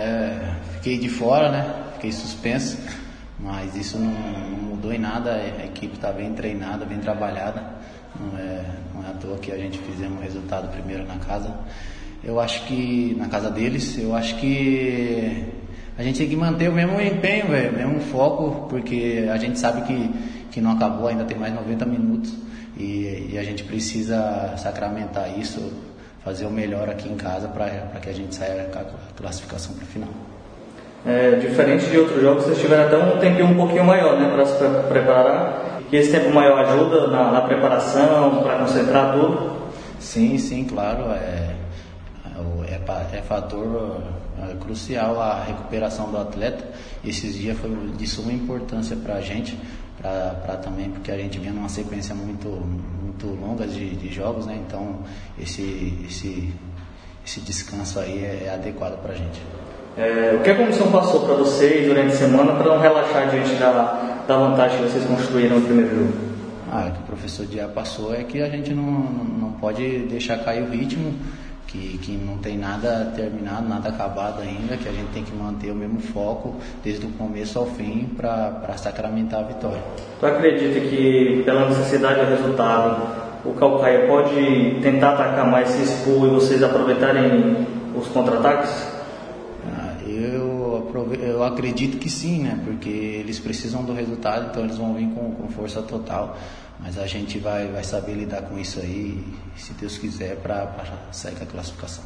é, fiquei de fora, né? Fiquei suspenso, mas isso não, não mudou em nada. A equipe está bem treinada, bem trabalhada. Não é, não é à toa que a gente fizemos um resultado primeiro na casa. Eu acho que na casa deles, eu acho que a gente tem que manter o mesmo empenho, o mesmo foco, porque a gente sabe que, que não acabou, ainda tem mais 90 minutos e, e a gente precisa sacramentar isso, fazer o melhor aqui em casa para que a gente saia com a classificação para o final. É, diferente de outros jogos, vocês tiveram até um tempinho um pouquinho maior né, para se preparar. E esse tempo maior ajuda na, na preparação, para concentrar tudo? Sim, sim, claro. É, é, é fator é, crucial a recuperação do atleta. Esses dias foi de suma importância para a gente, para também porque a gente vinha numa sequência muito, muito longa de, de jogos, né? Então esse, esse, esse descanso aí é, é adequado para a gente. É, o que a comissão passou para vocês durante a semana para não relaxar diante da, da vantagem que vocês construíram no primeiro jogo? Ah, o que o professor Dia passou é que a gente não, não pode deixar cair o ritmo, que, que não tem nada terminado, nada acabado ainda, que a gente tem que manter o mesmo foco desde o começo ao fim para sacramentar a vitória. Tu acredita que pela necessidade do resultado, o Calcaia pode tentar atacar mais, se expor e vocês aproveitarem os contra-ataques? Eu acredito que sim, né? Porque eles precisam do resultado, então eles vão vir com, com força total. Mas a gente vai, vai saber lidar com isso aí, se Deus quiser, para sair com a classificação.